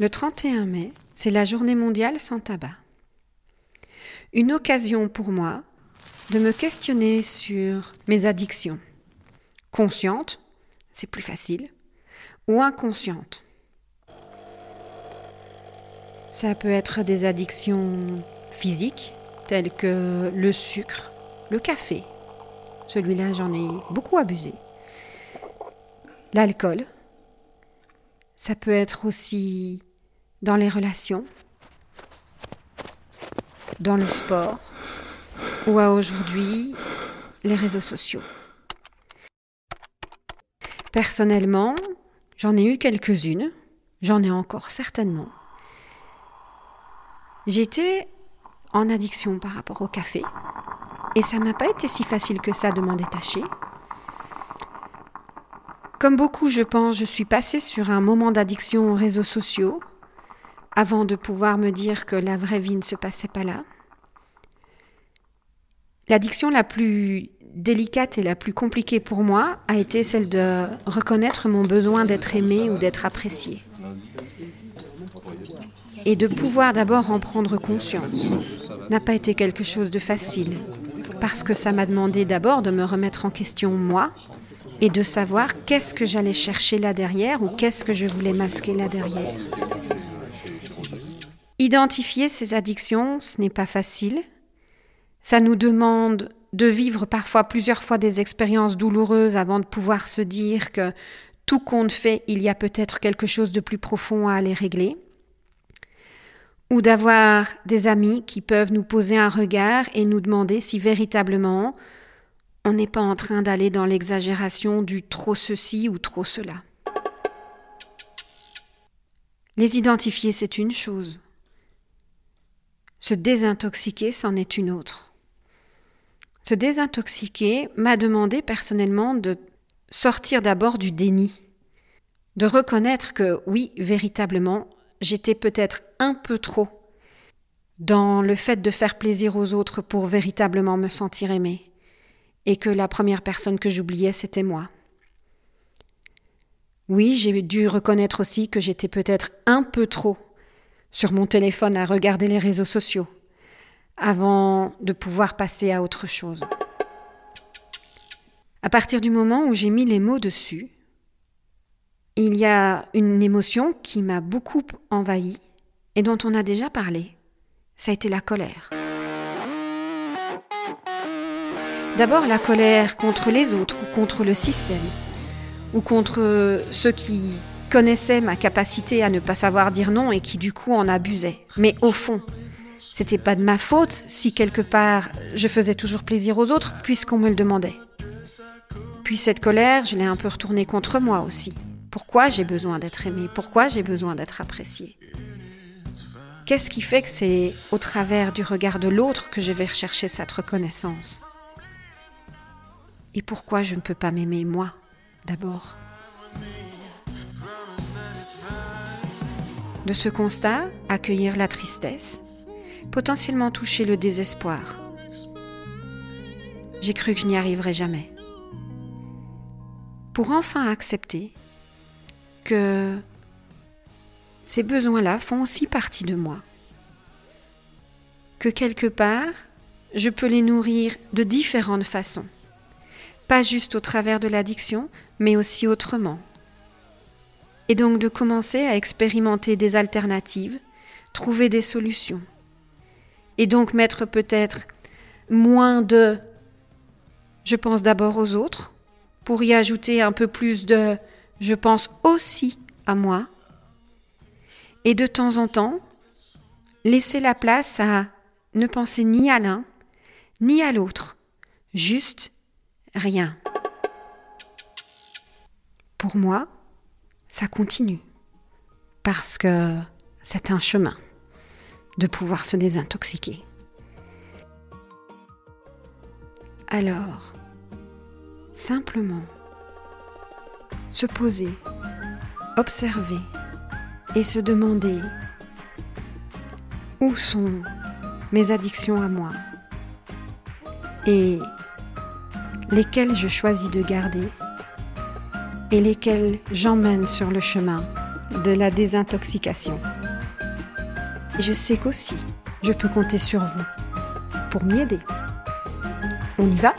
Le 31 mai, c'est la journée mondiale sans tabac. Une occasion pour moi de me questionner sur mes addictions. Conscientes, c'est plus facile, ou inconscientes. Ça peut être des addictions physiques, telles que le sucre, le café. Celui-là, j'en ai beaucoup abusé. L'alcool. Ça peut être aussi dans les relations, dans le sport ou à aujourd'hui les réseaux sociaux. Personnellement, j'en ai eu quelques-unes, j'en ai encore certainement. J'étais en addiction par rapport au café et ça m'a pas été si facile que ça de m'en détacher. Comme beaucoup, je pense, je suis passée sur un moment d'addiction aux réseaux sociaux avant de pouvoir me dire que la vraie vie ne se passait pas là. L'addiction la plus délicate et la plus compliquée pour moi a été celle de reconnaître mon besoin d'être aimé ou d'être apprécié. Et de pouvoir d'abord en prendre conscience n'a pas été quelque chose de facile, parce que ça m'a demandé d'abord de me remettre en question moi et de savoir qu'est-ce que j'allais chercher là derrière ou qu'est-ce que je voulais masquer là derrière. Identifier ces addictions, ce n'est pas facile. Ça nous demande de vivre parfois plusieurs fois des expériences douloureuses avant de pouvoir se dire que tout compte fait, il y a peut-être quelque chose de plus profond à aller régler. Ou d'avoir des amis qui peuvent nous poser un regard et nous demander si véritablement on n'est pas en train d'aller dans l'exagération du trop ceci ou trop cela. Les identifier, c'est une chose. Se désintoxiquer, c'en est une autre. Se désintoxiquer m'a demandé personnellement de sortir d'abord du déni, de reconnaître que oui, véritablement, j'étais peut-être un peu trop dans le fait de faire plaisir aux autres pour véritablement me sentir aimée, et que la première personne que j'oubliais, c'était moi. Oui, j'ai dû reconnaître aussi que j'étais peut-être un peu trop sur mon téléphone à regarder les réseaux sociaux avant de pouvoir passer à autre chose. À partir du moment où j'ai mis les mots dessus, il y a une émotion qui m'a beaucoup envahi et dont on a déjà parlé. Ça a été la colère. D'abord la colère contre les autres ou contre le système ou contre ceux qui connaissait ma capacité à ne pas savoir dire non et qui du coup en abusait. Mais au fond, c'était pas de ma faute si quelque part je faisais toujours plaisir aux autres puisqu'on me le demandait. Puis cette colère, je l'ai un peu retournée contre moi aussi. Pourquoi j'ai besoin d'être aimé Pourquoi j'ai besoin d'être apprécié Qu'est-ce qui fait que c'est au travers du regard de l'autre que je vais rechercher cette reconnaissance? Et pourquoi je ne peux pas m'aimer moi d'abord? De ce constat, accueillir la tristesse, potentiellement toucher le désespoir. J'ai cru que je n'y arriverais jamais. Pour enfin accepter que ces besoins-là font aussi partie de moi. Que quelque part, je peux les nourrir de différentes façons. Pas juste au travers de l'addiction, mais aussi autrement Et donc de commencer à expérimenter des alternatives, trouver des solutions. Et donc mettre peut-être moins de je pense d'abord aux autres, pour y ajouter un peu plus de je pense aussi à moi. Et de temps en temps, laisser la place à ne penser ni à l'un, ni à l'autre, juste rien. Pour moi, ça continue, parce que c'est un chemin de pouvoir se désintoxiquer. Alors, simplement, se poser, observer et se demander où sont mes addictions à moi et lesquelles je choisis de garder et lesquelles j'emmène sur le chemin de la désintoxication. je sais qu'aussi, je peux compter sur vous pour m'y aider. On y va?